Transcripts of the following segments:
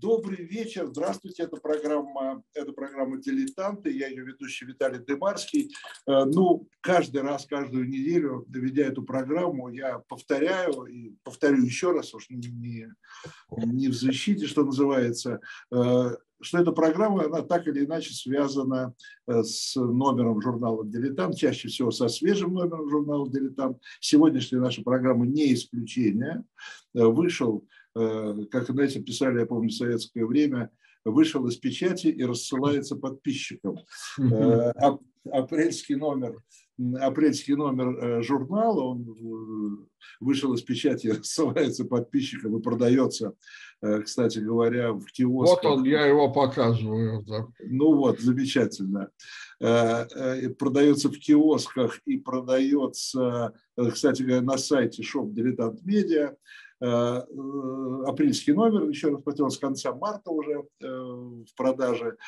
Добрый вечер, здравствуйте, это программа, это программа «Дилетанты», я ее ведущий Виталий Дымарский. Э, ну, каждый раз, каждую неделю, доведя эту программу, я повторяю, и повторю еще раз, уж не, не в защите, что называется, э, что эта программа, она так или иначе связана э, с номером журнала «Дилетант», чаще всего со свежим номером журнала «Дилетант». Сегодняшняя наша программа не исключение. Вышел как, знаете, писали, я помню, в советское время, вышел из печати и рассылается подписчикам. Э, апрельский номер, апрельский номер э, журнала, он вышел из печати и рассылается подписчикам и продается, кстати говоря, в киосках. Вот он, я его показываю. Да. Ну вот, замечательно. Продается в киосках и продается, кстати говоря, на сайте Shop Dilettant Media. Э, э, апрельский номер, еще раз повторил, с конца марта уже э, в продаже.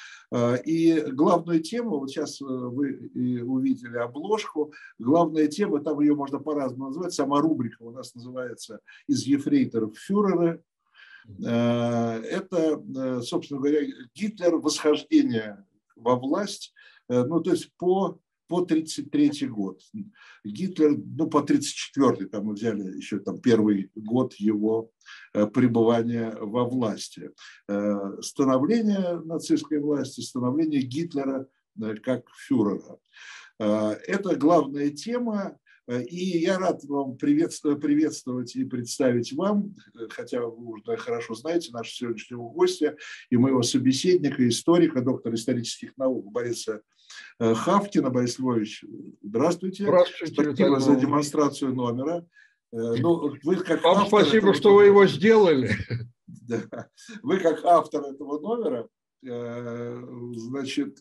И главную тему, вот сейчас вы увидели обложку, главная тема, там ее можно по-разному назвать, сама рубрика у нас называется «Из ефрейторов фюрера». Это, собственно говоря, Гитлер восхождение во власть, ну, то есть по по 1933 год. Гитлер, ну, по 1934, там мы взяли еще там первый год его э, пребывания во власти. Э, становление нацистской власти, становление Гитлера э, как фюрера. Это главная тема, и я рад вам приветствовать, приветствовать и представить вам, хотя вы уже хорошо знаете нашего сегодняшнего гостя и моего собеседника, историка, доктора исторических наук Бориса Хавкина Борис Львович, здравствуйте. Здравствуйте. Спасибо за демонстрацию номера. Э, ну, вы как Вам спасибо, этого... что вы его сделали. Да. Вы как автор этого номера, э, значит,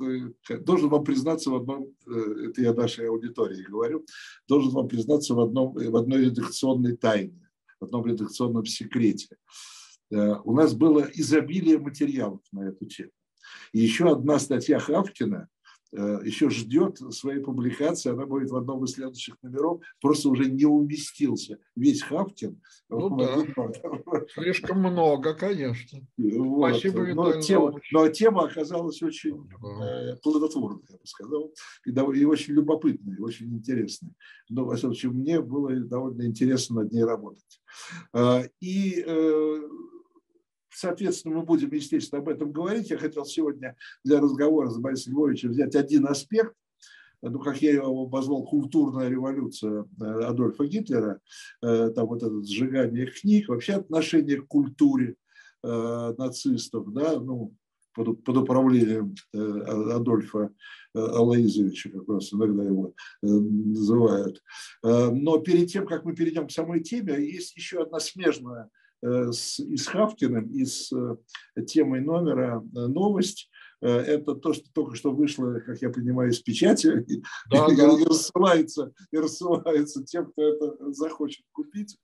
должен вам признаться в одном, это я нашей аудитории говорю, должен вам признаться в, одном, в одной редакционной тайне, в одном редакционном секрете. У нас было изобилие материалов на эту тему. И еще одна статья Хавкина Э, еще ждет своей публикации, она будет в одном из следующих номеров, просто уже не уместился весь Хавкин. Ну да, слишком много, конечно. Вот. Спасибо, но, тема, но тема оказалась очень э, плодотворной, я бы сказал, и, и очень любопытной, и очень интересной. Но, во всяком случае, мне было довольно интересно над ней работать. Э, и э, Соответственно, мы будем, естественно, об этом говорить. Я хотел сегодня для разговора с Борисом Львовичем взять один аспект, ну, как я его обозвал, культурная революция э, Адольфа Гитлера, э, там вот это сжигание книг, вообще отношение к культуре э, нацистов, да, ну, под, под управлением Адольфа Алаизовича, как нас иногда его называют. Но перед тем, как мы перейдем к самой теме, есть еще одна смежная с, и с Хавкиным, и с э, темой номера э, новость. Это то, что только что вышло, как я понимаю, из печати да, и, да. и, рассылается, и рассылается тем, кто это захочет купить.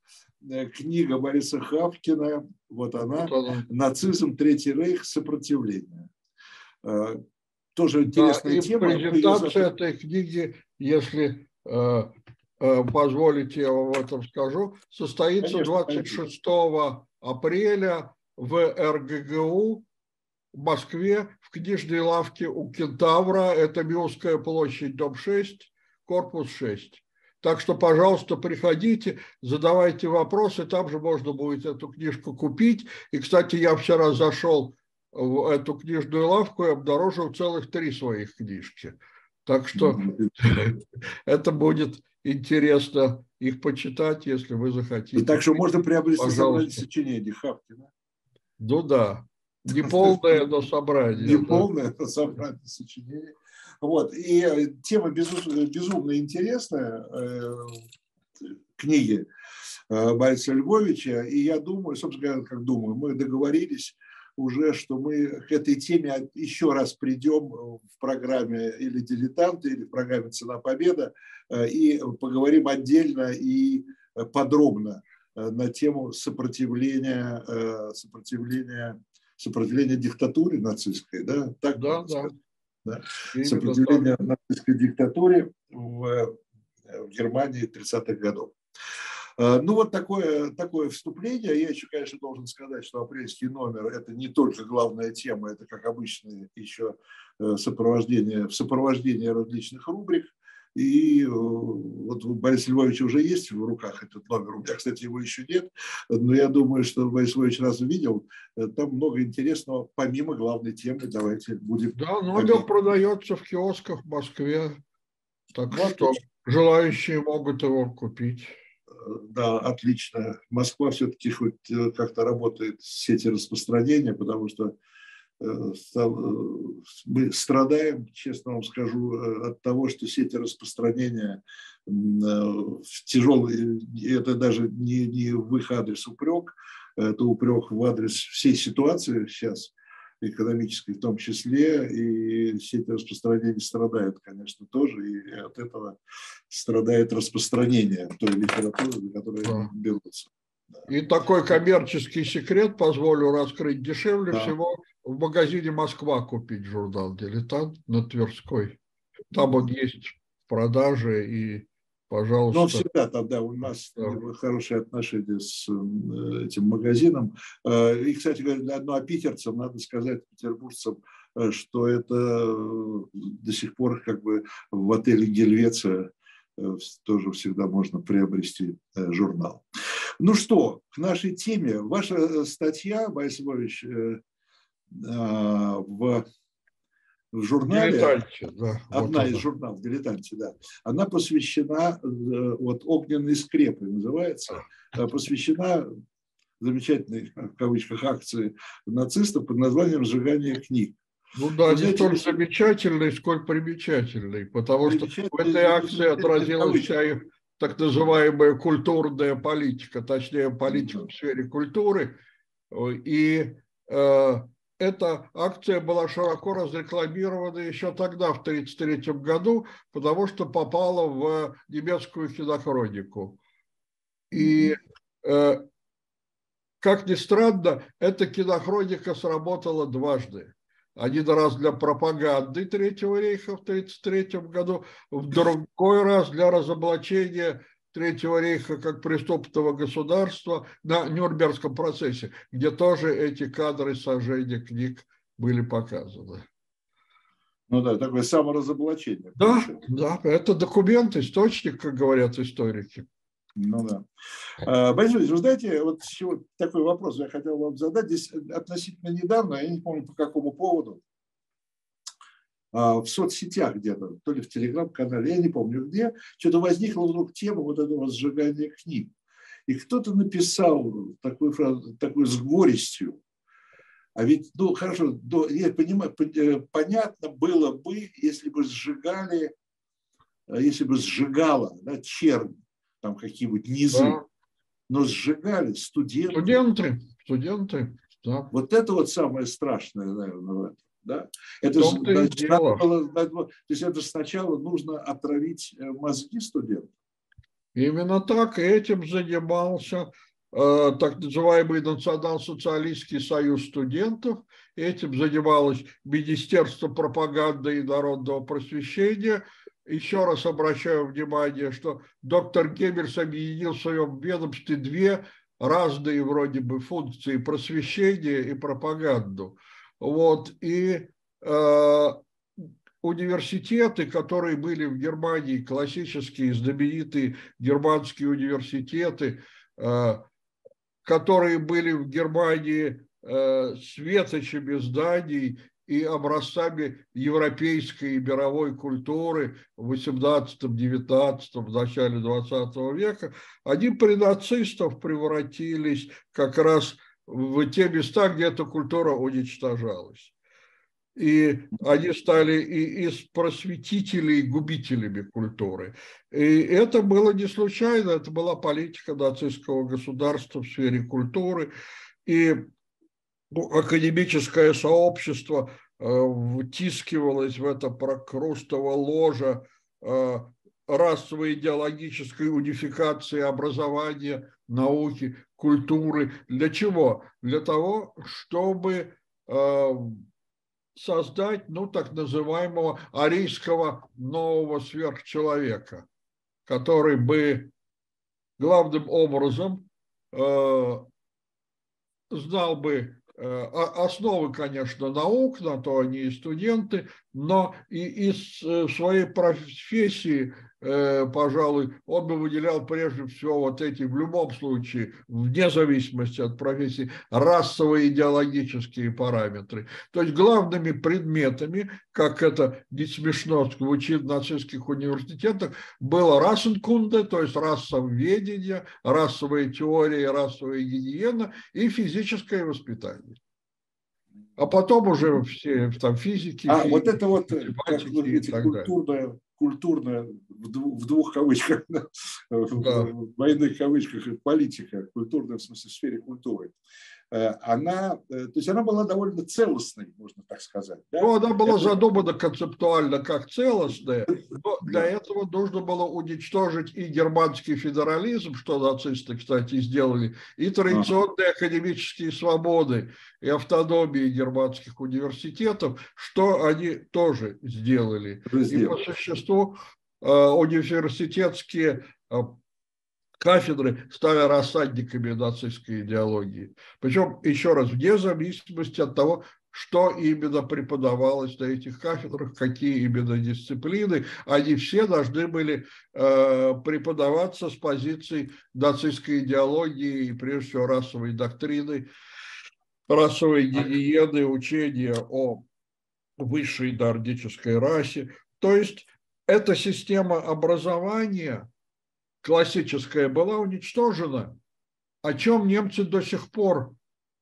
Книга Бориса Хавкина, вот она, вот она. «Нацизм, Третий Рейх, сопротивление». Тоже интересная да, тема. презентация этой книги, если Э, позволите, я вам этом скажу, состоится Конечно, 26 апреля в РГГУ в Москве в книжной лавке у Кентавра. Это Милская площадь, дом 6, корпус 6. Так что, пожалуйста, приходите, задавайте вопросы, там же можно будет эту книжку купить. И, кстати, я вчера зашел в эту книжную лавку и обнаружил целых три своих книжки. Так что это будет интересно их почитать, если вы захотите. И так что можно приобрести собрание сочинений Хавкина. Ну да, не полное, но собрание. Не полное, но собрание сочинений. Вот. И э, тема безумно интересная э, книги э, Бориса Львовича. И я думаю, собственно говоря, как думаю, мы договорились уже, что мы к этой теме еще раз придем в программе или «Дилетанты», или в программе «Цена победа» э, и поговорим отдельно и подробно э, на тему сопротивления, э, сопротивления, сопротивления диктатуре нацистской. Да, так да, да. да? Сопротивления так. нацистской диктатуре в, в Германии 30-х годов. Э, ну, вот такое, такое вступление. Я еще, конечно, должен сказать, что апрельский номер – это не только главная тема, это, как обычно, еще э, сопровождение, в сопровождении различных рубрик. И э, вот у Бориса Львовича уже есть в руках этот номер. У меня, кстати, его еще нет. Но я думаю, что Борис Львович раз увидел. Там много интересного, помимо главной темы. Давайте будем... Да, номер продается в киосках в Москве. Так вот, что желающие могут его купить. Да, отлично. Москва все-таки хоть э, как-то работает сети распространения, потому что э, э, мы страдаем, честно вам скажу, от того, что сети распространения в тяжелый, это даже не, не в их адрес упрек, это упрек в адрес всей ситуации сейчас – экономической в том числе, и сети распространения страдают, конечно, тоже, и от этого страдает распространение той литературы, за которую да. берутся. И такой коммерческий секрет позволю раскрыть дешевле да. всего в магазине Москва купить журнал «Дилетант» на Тверской. Там он есть в продаже, и пожалуйста. Но всегда тогда у нас да. хорошие отношения с э, этим магазином. Э, и, кстати говоря, ну, а питерцам надо сказать, петербуржцам, э, что это до сих пор как бы в отеле «Гельвеция» тоже всегда можно приобрести журнал. Ну что, к нашей теме. Ваша статья, Львович, в в журнале, Дилетанте, да, одна вот из журналов «Дилетанте», да, она посвящена, э, вот «Огненные скрепы» называется, э, посвящена замечательной, в кавычках, акции нацистов под названием «Сжигание книг». Ну да, не столь замечательный, сколь примечательный, потому что в этой акции отразилась вся их так называемая культурная политика, точнее политика в сфере культуры, и э, эта акция была широко разрекламирована еще тогда, в 1933 году, потому что попала в немецкую кинохронику. И, э, как ни странно, эта кинохроника сработала дважды. Один раз для пропаганды Третьего рейха в 1933 году, в другой раз для разоблачения Третьего рейха как преступного государства на Нюрнбергском процессе, где тоже эти кадры сожжения книг были показаны. Ну да, такое саморазоблачение. Да, да, это документ, источник, как говорят историки. Ну да. А, Борис вы знаете, вот такой вопрос я хотел вам задать. Здесь относительно недавно, я не помню по какому поводу, в соцсетях где-то, то ли в телеграм-канале, я не помню где, что-то возникла вдруг тема вот этого сжигания книг. И кто-то написал такую фразу, такую с горестью, а ведь, ну, хорошо, до, я понимаю, э, понятно было бы, если бы сжигали, э, если бы сжигала да, чернь, там какие-нибудь низы, да. но сжигали студенты. Студенты, студенты, да. Вот это вот самое страшное, наверное, в этом. Да? Это же, надо было, надо, то есть это сначала нужно отравить э, мозги студентов. Именно так этим занимался э, так называемый Национал-социалистский союз студентов. Этим занималось Министерство пропаганды и народного просвещения. Еще раз обращаю внимание, что доктор Геббельс объединил в своем ведомстве две разные вроде бы функции просвещения и пропаганду. Вот, и э, университеты, которые были в Германии, классические, знаменитые германские университеты, э, которые были в Германии э, светочами зданий и образцами европейской и мировой культуры в 18-19, в начале 20 века, они при нацистов превратились как раз в те места, где эта культура уничтожалась. И они стали и из просветителей губителями культуры. И это было не случайно, это была политика нацистского государства в сфере культуры. И академическое сообщество э, втискивалось в это прокрустово ложа э, расовой идеологической унификации образования, науки, культуры. Для чего? Для того, чтобы э, создать, ну, так называемого арийского нового сверхчеловека, который бы главным образом знал бы Э, основы, конечно, наук, на то они и студенты, но и из э, своей профессии Э, пожалуй, он бы выделял прежде всего вот эти, в любом случае, вне зависимости от профессии, расовые идеологические параметры. То есть главными предметами, как это не смешно звучит в нацистских университетах, было расенкунде, то есть расоведение, расовая теория, расовая гигиена и физическое воспитание. А потом уже все там физики. А физики, вот это вот как вы говорите, культурная культурная, в двух кавычках, да. в двойных кавычках, политика, культурная, в смысле, в сфере культуры. Э, она, э, то есть она была довольно целостной, можно так сказать. Да? Ну, она была Это... задумана концептуально как целостная, но для да. этого нужно было уничтожить и германский федерализм, что нацисты, кстати, сделали, и традиционные ага. академические свободы и автономии германских университетов, что они тоже сделали. И по существу э, университетские кафедры стали рассадниками нацистской идеологии. Причем, еще раз, вне зависимости от того, что именно преподавалось на этих кафедрах, какие именно дисциплины, они все должны были э, преподаваться с позиции нацистской идеологии и, прежде всего, расовой доктрины, расовой гигиены, учения о высшей нордической расе. То есть эта система образования – классическая была уничтожена, о чем немцы до сих пор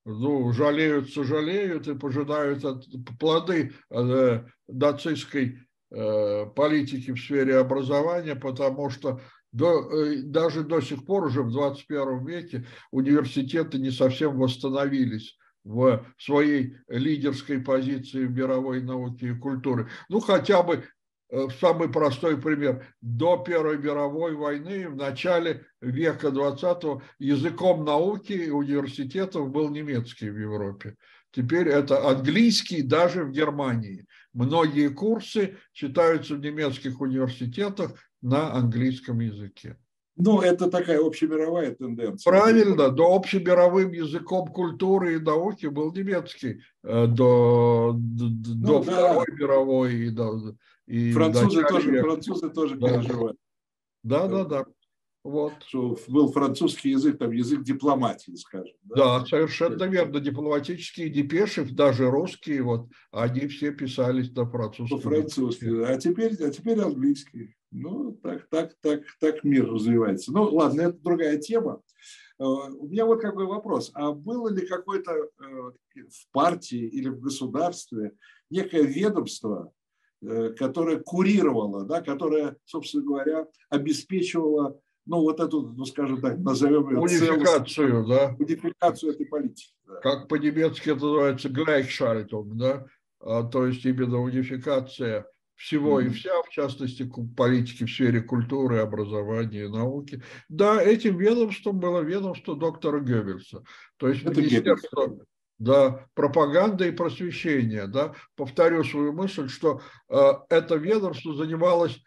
ну, жалеют, сожалеют и пожинают от плоды э, нацистской э, политики в сфере образования, потому что до, э, даже до сих пор, уже в 21 веке, университеты не совсем восстановились в своей лидерской позиции в мировой науке и культуре. Ну, хотя бы самый простой пример. До Первой мировой войны, в начале века 20 языком науки и университетов был немецкий в Европе. Теперь это английский даже в Германии. Многие курсы читаются в немецких университетах на английском языке. Ну, это такая общемировая тенденция. Правильно, до общемировым языком культуры и науки был немецкий э, до, до, ну, до да. Второй мировой и до, и французы, тоже, французы тоже да. переживали. Да, да, да. Вот. Что был французский язык, там язык дипломатии, скажем. Да, да совершенно верно. Дипломатические депеши, даже русские, вот, они все писались на французском. По-французски, а теперь, а теперь английский. Ну, так, так, так, так мир развивается. Ну, ладно, это другая тема. Э, у меня вот какой вопрос. А было ли какое-то э, в партии или в государстве некое ведомство, Э, которая курировала, да, которая, собственно говоря, обеспечивала ну, вот эту, ну, скажем так, назовем ее унификацию, да? унификацию этой политики. Да. Как по-немецки это называется Gleichschaltung, да? А, то есть именно унификация всего mm-hmm. и вся, в частности, политики в сфере культуры, образования, науки. Да, этим ведомством было ведомство доктора Геббельса. То есть это Министерство, Геббельс да, пропаганда и просвещение. Да. Повторю свою мысль, что э, это ведомство занималось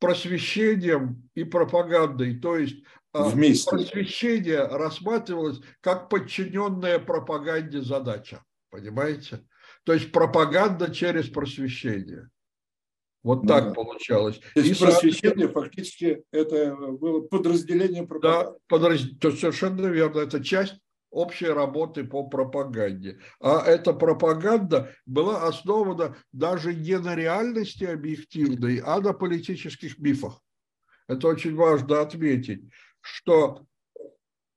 просвещением и пропагандой, то есть э, Вместе. просвещение рассматривалось как подчиненная пропаганде задача, понимаете? То есть пропаганда через просвещение. Вот ну, так да. получалось. То есть и просвещение фактически это было подразделение пропаганды. Да, подраз... то совершенно верно. Это часть общей работы по пропаганде. А эта пропаганда была основана даже не на реальности объективной, а на политических мифах. Это очень важно отметить, что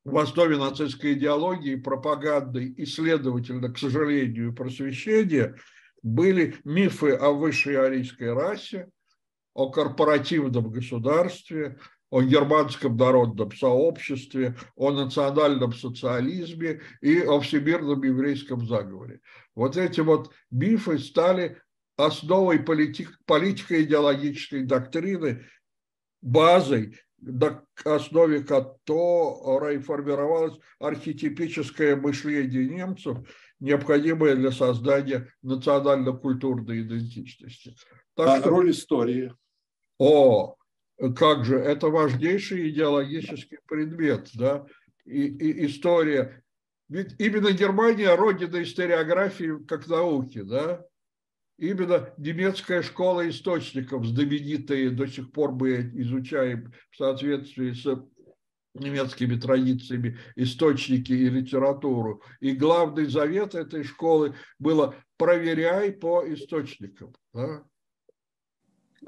в основе нацистской идеологии, пропаганды и, следовательно, к сожалению, просвещения были мифы о высшей арийской расе, о корпоративном государстве, о германском народном сообществе, о национальном социализме и о всемирном еврейском заговоре. Вот эти вот мифы стали основой политик, политико-идеологической доктрины, базой, на основе которой формировалось архетипическое мышление немцев, необходимое для создания национально-культурной идентичности. Так а что... роль истории? О, как же, это важнейший идеологический предмет, да, и, и история. Ведь именно Германия – родина историографии как науки, да, именно немецкая школа источников, знаменитые, до сих пор мы изучаем в соответствии с немецкими традициями источники и литературу. И главный завет этой школы было «проверяй по источникам». Да?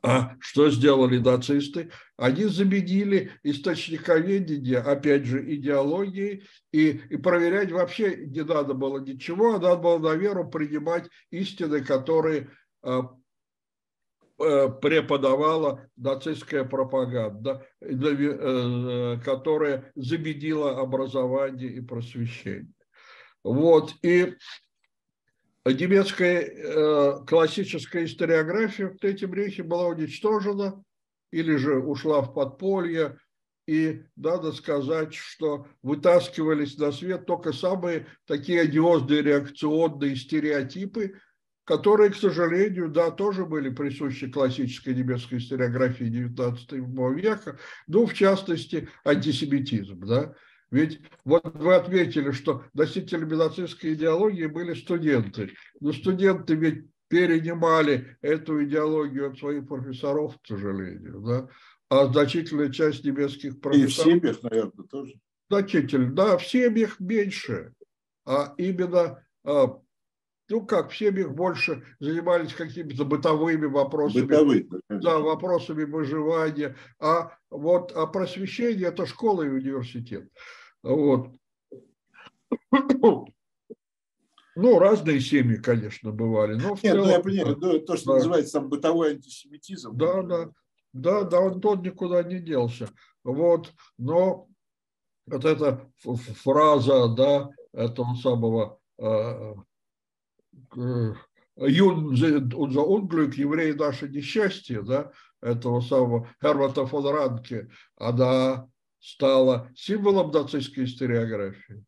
А что сделали нацисты? Они заменили источниковедение, опять же, идеологией, и, и проверять вообще не надо было ничего, а надо было на веру принимать истины, которые а, э, преподавала нацистская пропаганда, э, которая заменила образование и просвещение. Вот, и немецкая э, классическая историография в Третьем рейхе была уничтожена или же ушла в подполье, и надо сказать, что вытаскивались на свет только самые такие одиозные реакционные стереотипы, которые, к сожалению, да, тоже были присущи классической немецкой историографии XIX века, ну, в частности, антисемитизм, да, ведь вот вы отметили, что носителями нацистской идеологии были студенты. Но студенты ведь перенимали эту идеологию от своих профессоров, к сожалению. Да? А значительная часть немецких профессоров... И в семьях, наверное, тоже. Значительно, да, в семьях меньше. А именно а, ну как, в семьях больше занимались какими-то бытовыми вопросами. Бытовые. Да, вопросами выживания. А вот а просвещение – это школа и университет. Вот. Ну, разные семьи, конечно, бывали. Но Нет, целом, ну, я понимаю, да, то, что да. называется там бытовой антисемитизм. Да, да, да, да, он тот никуда не делся. Вот, но вот эта фраза, да, этого самого э, э, Юн Unglück, евреи наше несчастье, да, этого самого Хермата фон Ранке, она стала символом нацистской историографии.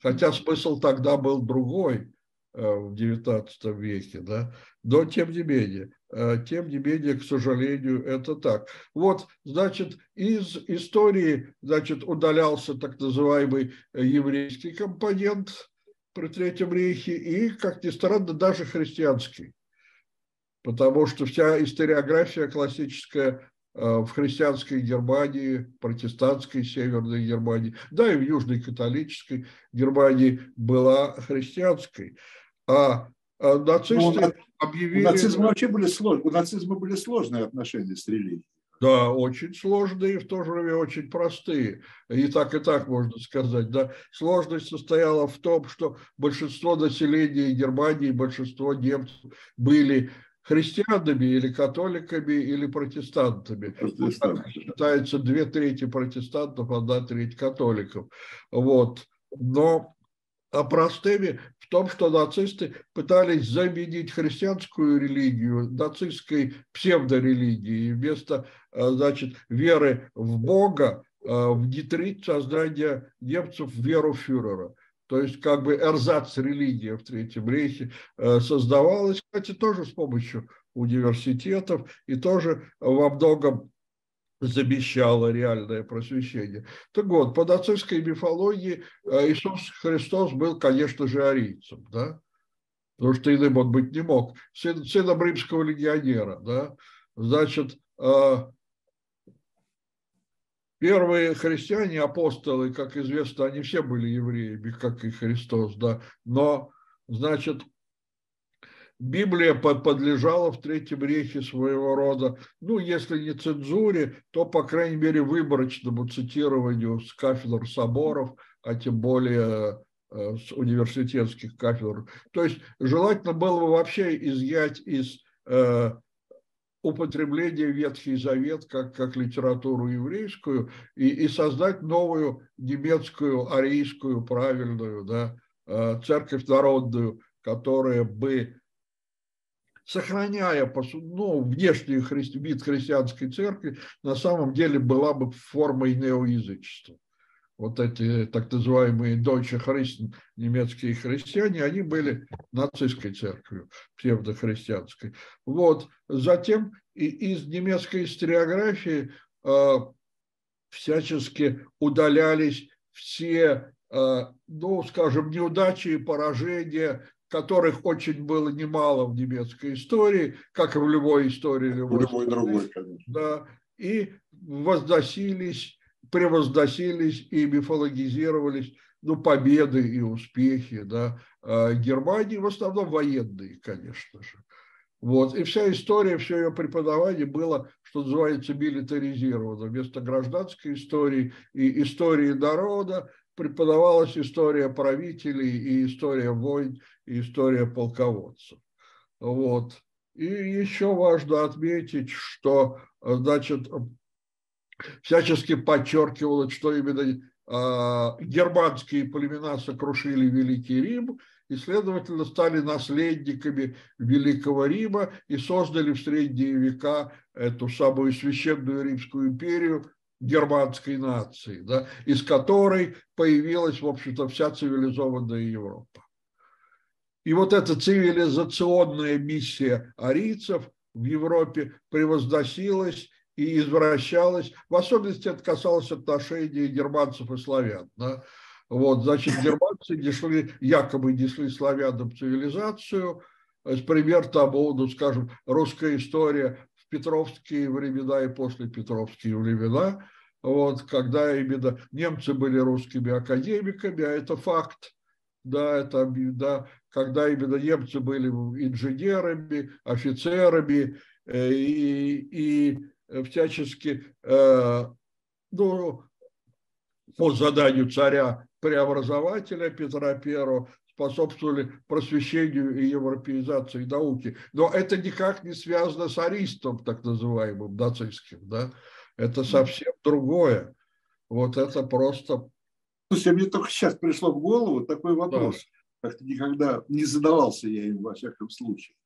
Хотя смысл тогда был другой э, в XIX веке, да, но тем не менее, э, тем не менее, к сожалению, это так. Вот, значит, из истории, значит, удалялся так называемый еврейский компонент при Третьем рейхе и, как ни странно, даже христианский. Потому что вся историография классическая Э, в христианской Германии, протестантской Северной Германии, да и в Южной католической Германии была христианской. А, а нацисты ну, объявили... У нацизма вообще были сложные, у нацизма были сложные отношения с религией. Да, очень сложные и в то же время очень простые. И так, и так можно сказать. Да. Сложность состояла в том, что большинство населения Германии, большинство немцев были христианами или католиками или протестантами. Протестанты. Считается две трети протестантов, одна треть католиков. Вот. Но а простыми в том, что нацисты пытались заменить христианскую религию нацистской псевдорелигией. Вместо а, значит, веры в Бога а, внедрить создание немцев в веру фюрера то есть как бы эрзац религия в Третьем Рейхе э, создавалась, кстати, тоже с помощью университетов и тоже во многом замещало реальное просвещение. Так вот, по нацистской мифологии э, Иисус Христос был, конечно же, арийцем, да? потому что иным он быть не мог, сын, сыном римского легионера. Да? Значит, э, Первые христиане, апостолы, как известно, они все были евреями, как и Христос, да. Но, значит, Библия подлежала в Третьем рейхе своего рода, ну, если не цензуре, то, по крайней мере, выборочному цитированию с кафедр соборов, а тем более э, с университетских кафедр. То есть желательно было бы вообще изъять из э, употребление Ветхий Завет как, как литературу еврейскую и, и создать новую немецкую, арийскую, правильную да, э, церковь народную, которая бы, сохраняя ну, внешний христи, вид христианской церкви, на самом деле была бы формой неоязычества. Вот эти так называемые Deutsche Christen, немецкие христиане, они были нацистской церковью, псевдохристианской. Вот. Затем из немецкой историографии э, всячески удалялись все, э, ну, скажем, неудачи и поражения, которых очень было немало в немецкой истории, как и в любой истории любой, в любой страны, другой, конечно. Да, и возносились, превозносились и мифологизировались ну, победы и успехи да, э, Германии, в основном военные, конечно же. Вот. И вся история, все ее преподавание было, что называется, милитаризировано. Вместо гражданской истории и истории народа преподавалась история правителей и история войн, и история полководцев. Вот. И еще важно отметить, что, значит, всячески подчеркивалось, что именно э, германские племена сокрушили Великий Рим, и, следовательно, стали наследниками Великого Рима и создали в средние века эту самую священную Римскую империю германской нации, да, из которой появилась, в общем-то, вся цивилизованная Европа. И вот эта цивилизационная миссия арийцев в Европе превозносилась и извращалась. В особенности это касалось отношений германцев и славян. Да? Вот, значит, германцы несли, якобы несли славянам цивилизацию. Пример тому, ну, скажем, русская история в петровские времена и после петровские времена, вот, когда именно немцы были русскими академиками, а это факт, да, это, да, когда именно немцы были инженерами, офицерами э, и, и всячески, э, ну, по заданию царя преобразователя Петра I способствовали просвещению и европеизации науки. Но это никак не связано с аристом, так называемым, нацистским. Да? Это совсем другое. Вот это просто... Слушайте, мне только сейчас пришло в голову такой вопрос. Да. Как-то никогда не задавался я им во всяком случае.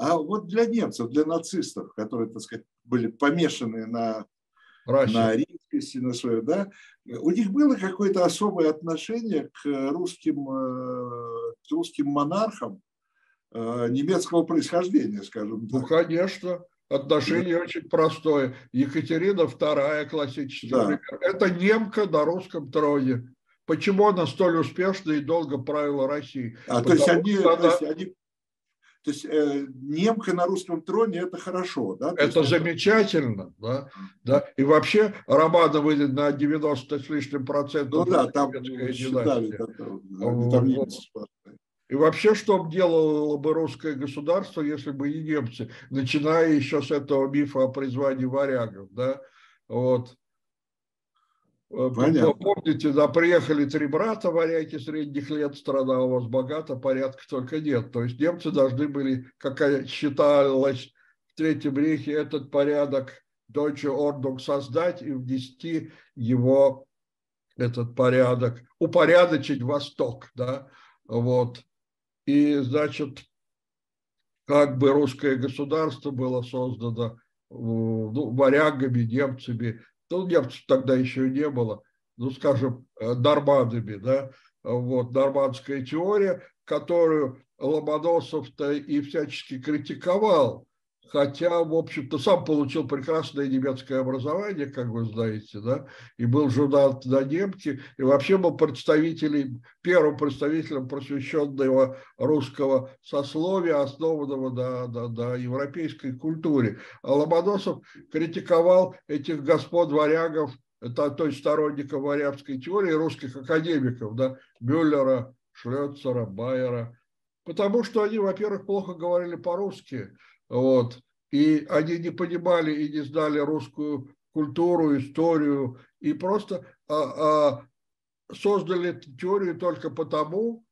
А вот для немцев, для нацистов, которые, так сказать, были помешаны на на римскости, на свое, да, у них было какое-то особое отношение к русским, э, к русским монархам э, немецкого происхождения, скажем так. Ну, конечно. Отношение да. очень простое. Екатерина II, классический да. пример. Это немка на русском троне. Почему она столь успешно и долго правила Россией? А, то есть, они, она... то есть они то есть э, немка на русском троне – это хорошо. Да? это есть, замечательно. Да? Да? И вообще Романовы на 90 с лишним процентов. Ну да, там считали. там, и вообще, что бы делало бы русское государство, если бы и немцы, начиная еще с этого мифа о призвании варягов, да, вот. Э, Понятно. Помните, да, приехали три брата варяги средних лет, страна у вас богата, порядка только нет. То есть немцы должны были, как считалось в Третьем Рейхе, этот порядок Deutsche Ordnung создать и внести его, этот порядок, упорядочить Восток, да, вот. И, значит, как бы русское государство было создано ну, варягами, немцами, ну, немцев тогда еще не было, ну, скажем, э, нормандами, да, вот, нормандская теория, которую Ломоносов-то и всячески критиковал, хотя, в общем-то, сам получил прекрасное немецкое образование, как вы знаете, да, и был журнал на немке, и вообще был представителем, первым представителем просвещенного русского сословия, основанного на, на, на европейской культуре. А Ломоносов критиковал этих господ варягов, это, то есть сторонников варягской теории, русских академиков, да, Мюллера, Шлёцера, Байера, потому что они, во-первых, плохо говорили по-русски, вот. И они не понимали и не знали русскую культуру, историю, и просто а, а, создали теорию только потому,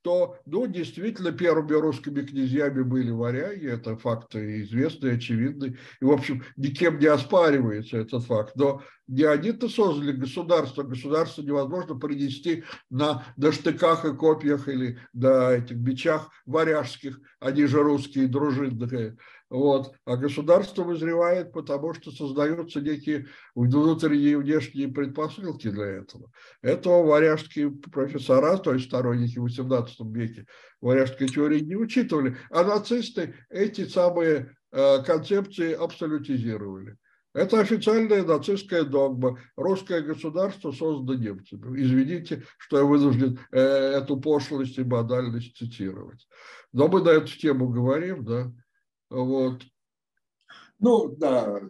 что, ну, действительно, первыми русскими князьями были варяги, это факт известный, очевидный, и, в общем, никем не оспаривается этот факт, но не они-то создали государство, государство невозможно принести на, на штыках и копьях или на этих бичах варяжских, они же русские дружинные, Вот. А государство вызревает, потому что создаются некие внутренние и внешние предпосылки для этого. Этого варяжские профессора, то есть сторонники в XVIII веке варяжской теории не учитывали, а нацисты эти самые э, концепции абсолютизировали. Это официальная нацистская догма. Русское государство создано немцами. Извините, что я вынужден э, эту пошлость и банальность цитировать. Но мы на эту тему говорим, да. Вот. Ну, да.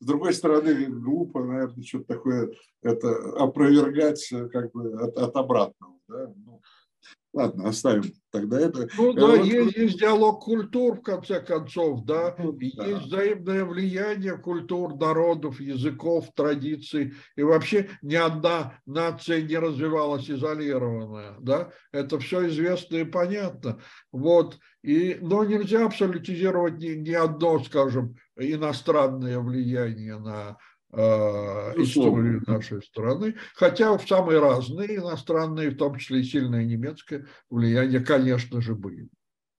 С другой стороны, глупо, наверное, что-то такое это опровергать как бы от, от обратного. Да? Ну, Ладно, оставим тогда это. Ну да, вот... есть, есть диалог культур, в конце концов, да, ну, есть да. взаимное влияние культур, народов, языков, традиций, и вообще ни одна нация не развивалась изолированная, да, это все известно и понятно, вот, и, но нельзя абсолютизировать ни, ни одно, скажем, иностранное влияние на Э, историю нашей страны, хотя в самые разные иностранные, в том числе и сильное немецкое влияние, конечно же, были.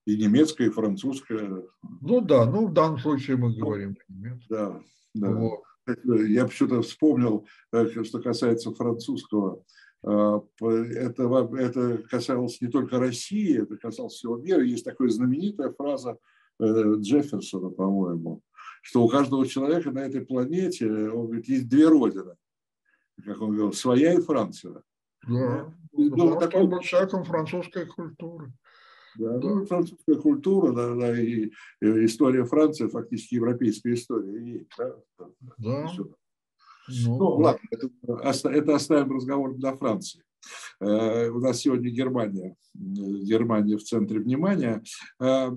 И немецкое, и французское. Ну да, ну в данном случае мы говорим немецкое. Да, да. Вот. Я почему-то вспомнил, э, что касается французского. Э, это, это касалось не только России, это касалось всего мира. Есть такая знаменитая фраза Джефферсона, по-моему, что у каждого человека на этой планете, он говорит, есть две родины, как он говорил, своя и Франция. Да, ну, ну, такой был человеком французской культуры. Да, ну, французская культура, да, да, и, и история Франции, фактически европейская история. И, да, да. Ну, ну ладно, это, это оставим разговор для Франции. Э, у нас сегодня Германия, Германия в центре внимания. Э,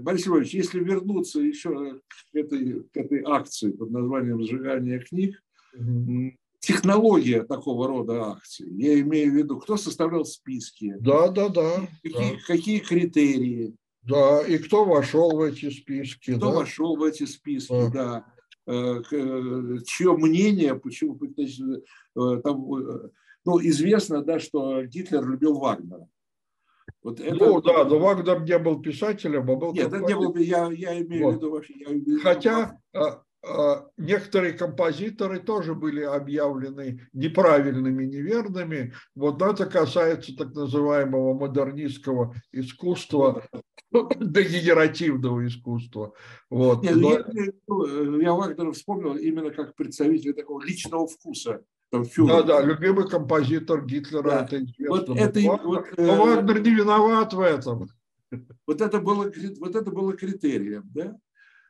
Борис Львович, если вернуться еще к этой, к этой акции под названием «Сжигание книг», угу. технология такого рода акций, я имею в виду, кто составлял списки? Да, да, да. Какие, да. какие критерии? Да, и кто вошел в эти списки. Кто да? вошел в эти списки, да. да. Э, чье мнение, почему, значит, там ну, известно, да, что Гитлер любил Вагнера. Вот это... Ну да, но Вагнер не был писателем, а был... Нет, это не был, я, я имею вот. в виду вообще... Я имею Хотя а, а, некоторые композиторы тоже были объявлены неправильными, неверными. Вот это касается так называемого модернистского искусства, дегенеративного искусства. Вот. Нет, но... я, я Вагнера вспомнил именно как представитель такого личного вкуса там Да, да, любимый композитор Гитлера, да. это известно. Вот это, Вагнер, вот, э, но Вагнер не виноват в этом. Вот это было, вот это было критерием, да?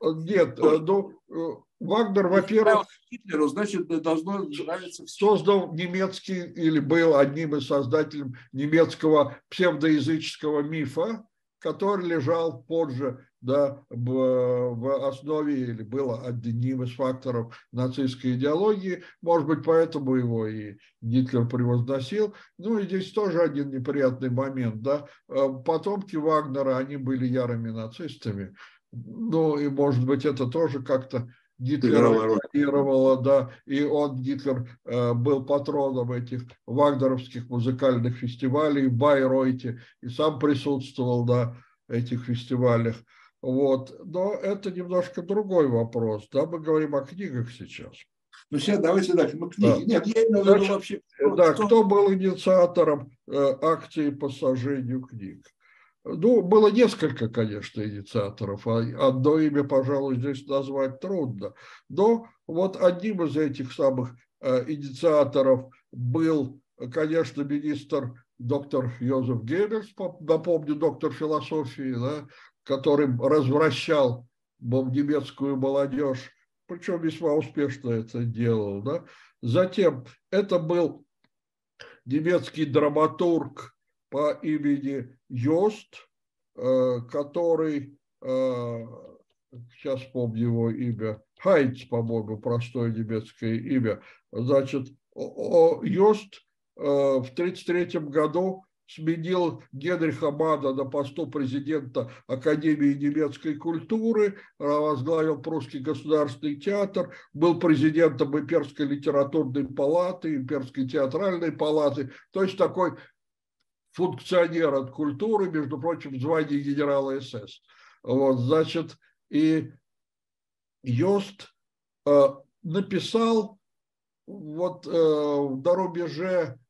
Нет, э, ну, э, Вагнер, во-первых, Гитлеру, значит, должно нравиться Создал немецкий, или был одним из создателей немецкого псевдоязыческого мифа, который лежал позже да, в, основе или было одним из факторов нацистской идеологии. Может быть, поэтому его и Гитлер превозносил. Ну и здесь тоже один неприятный момент. Да? Э, потомки Вагнера, они были ярыми нацистами. Ну и, может быть, это тоже как-то Гитлер реагировало, да, и он, Гитлер, э, был патроном этих вагнеровских музыкальных фестивалей в Байройте и сам присутствовал на этих фестивалях. Вот. Но это немножко другой вопрос. Да, мы говорим о книгах сейчас. Ну, сейчас давайте так, мы книги. Да. Нет, я имею в виду вообще... Да, кто... кто был инициатором э, акции по сожжению книг? Ну, было несколько, конечно, инициаторов. А одно имя, пожалуй, здесь назвать трудно. Но вот одним из этих самых э, инициаторов был, конечно, министр доктор Йозеф Геббельс, напомню, доктор философии, да, который развращал немецкую молодежь, причем весьма успешно это делал. Да. Затем это был немецкий драматург по имени Йост, э, который, э, сейчас помню его имя, Хайнц, по-моему, простое немецкое имя. Значит, Йост э, в 1933 году сменил Генриха Мана на посту президента Академии немецкой культуры, возглавил Прусский государственный театр, был президентом Имперской литературной палаты, Имперской театральной палаты, то есть такой функционер от культуры, между прочим, в звании генерала СС. Вот, значит, И Йост э, написал вот э, до рубеже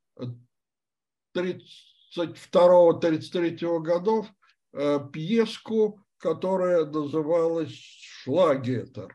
32-33 годов э, пьеску, которая называлась «Шлагетер».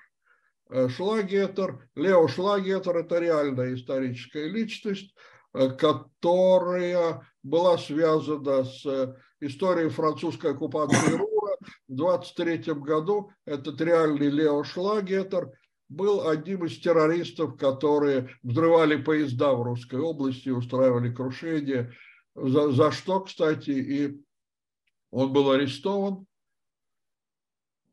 Э, Шлагетер, Лео Шлагетер – это реальная историческая личность, э, которая была связана с историей французской оккупации Рура. В 23 году этот реальный Лео Шлагетер был одним из террористов, которые взрывали поезда в Русской области, устраивали крушения, за, за что, кстати, и он был арестован,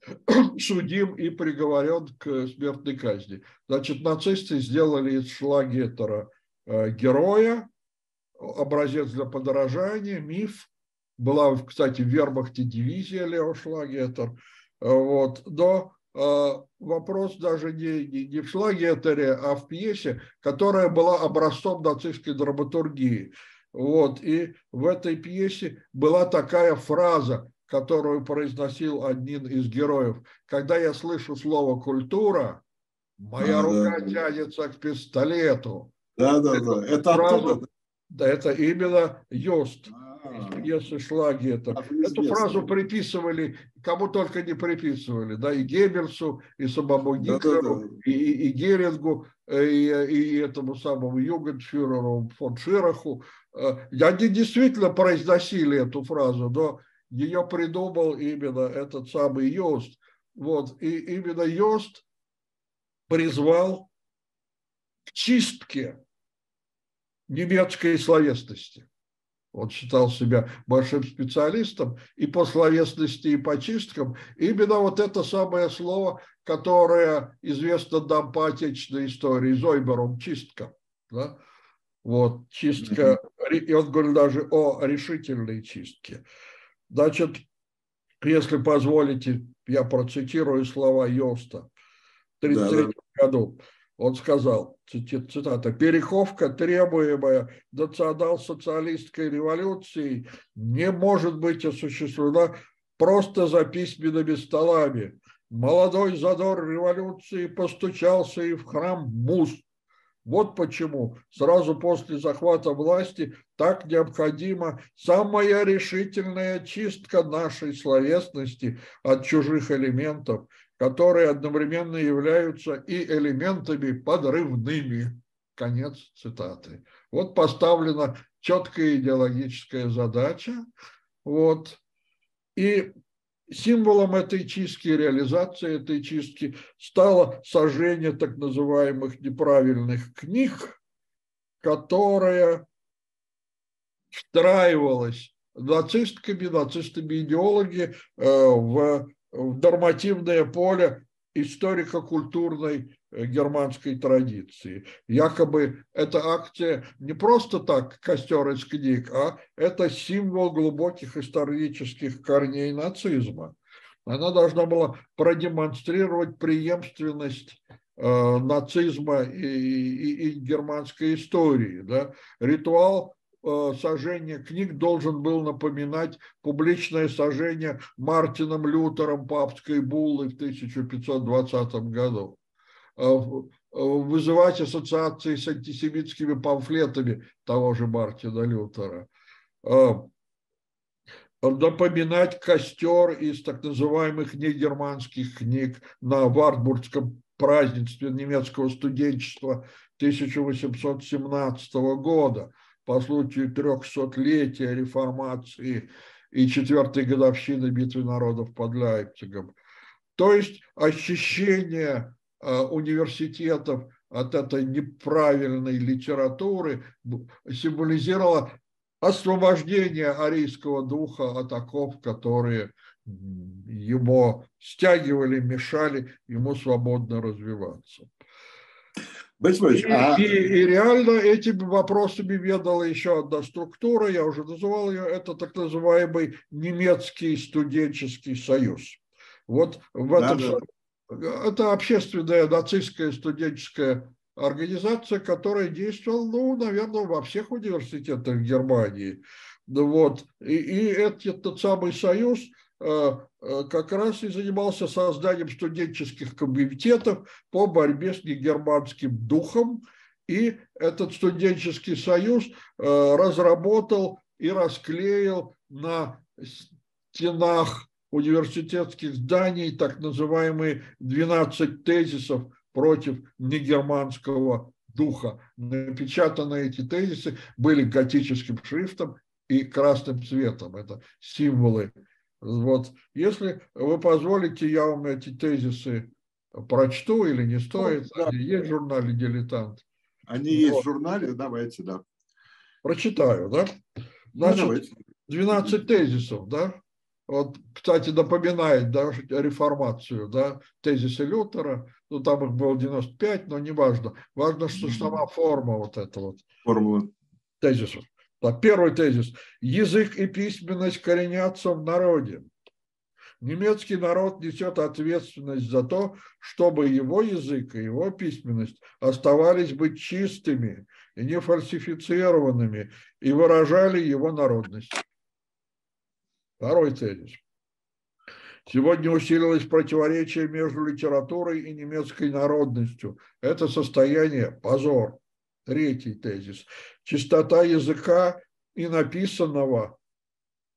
судим и приговорен к смертной казни. Значит, нацисты сделали из Шлагетера э, героя, образец для подражания, миф. Была, кстати, в вермахте дивизия Лео Шлагетер. Вот. Но э, вопрос даже не, не, не в Шлагетере, а в пьесе, которая была образцом нацистской драматургии. Вот. И в этой пьесе была такая фраза, которую произносил один из героев. Когда я слышу слово «культура», моя а, рука да. тянется к пистолету. Да, да, да. Это фраза, оттуда. Да, это именно Йост из пьесы Шлагета. Эту фразу приписывали, кому только не приписывали, да, и Геббельсу, и самому Гитлеру, да, да, да. И, и, и Герингу, и, и этому самому Югенфюреру фон Шираху. Э, они действительно произносили эту фразу, но ее придумал именно этот самый Йост. Вот, и именно Йост призвал к чистке немецкой словесности. Он считал себя большим специалистом и по словесности, и по чисткам. Именно вот это самое слово, которое известно нам по отечественной истории, Зойбером, чистка. Да? Вот, чистка, и он говорит даже о решительной чистке. Значит, если позволите, я процитирую слова Йоста в 1933 да, да. году. Он сказал, цитата, «Переховка, требуемая национал-социалистской революцией, не может быть осуществлена просто за письменными столами. Молодой задор революции постучался и в храм Муз. Вот почему сразу после захвата власти так необходима самая решительная чистка нашей словесности от чужих элементов – которые одновременно являются и элементами подрывными. Конец цитаты. Вот поставлена четкая идеологическая задача. Вот. И символом этой чистки, реализации этой чистки стало сожжение так называемых неправильных книг, которая встраивалась нацистками, нацистами-идеологи э, в в нормативное поле историко-культурной э, германской традиции. Якобы эта акция не просто так костер из книг, а это символ глубоких исторических корней нацизма. Она должна была продемонстрировать преемственность э, нацизма и, и, и германской истории. Да? Ритуал сожжение книг должен был напоминать публичное сожжение Мартином Лютером папской буллы в 1520 году. Э, э, вызывать ассоциации с антисемитскими памфлетами того же Мартина Лютера, напоминать костер из так называемых негерманских книг на Вартбургском празднестве немецкого студенчества 1817 года – по случаю трехсотлетия реформации и четвертой годовщины битвы народов под Лейпцигом. То есть ощущение э, университетов от этой неправильной литературы символизировало освобождение арийского духа от оков, которые его стягивали, мешали ему свободно развиваться. И, а... и, и реально этими вопросами ведала еще одна структура, я уже называл ее, это так называемый немецкий студенческий союз. Вот в этом да, да. это общественная нацистская студенческая организация, которая действовала, ну, наверное, во всех университетах Германии. Вот. И, и этот, этот самый союз как раз и занимался созданием студенческих комитетов по борьбе с негерманским духом. И этот студенческий союз разработал и расклеил на стенах университетских зданий так называемые 12 тезисов против негерманского духа. Напечатаны эти тезисы были готическим шрифтом и красным цветом. Это символы. Вот. Если вы позволите, я вам эти тезисы прочту или не стоит. Ну, да. Они есть в журнале «Дилетант». Они вот. есть в журнале, давайте, да. Прочитаю, да? Ну, Значит, ну, 12 тезисов, да? Вот, кстати, напоминает да, реформацию, да, тезисы Лютера, ну, там их было 95, но не важно. Важно, что сама форма вот эта вот. Формула. Тезисов. Так, первый тезис. Язык и письменность коренятся в народе. Немецкий народ несет ответственность за то, чтобы его язык и его письменность оставались быть чистыми и не фальсифицированными и выражали его народность. Второй тезис. Сегодня усилилось противоречие между литературой и немецкой народностью. Это состояние – позор. Третий тезис. Чистота языка и написанного,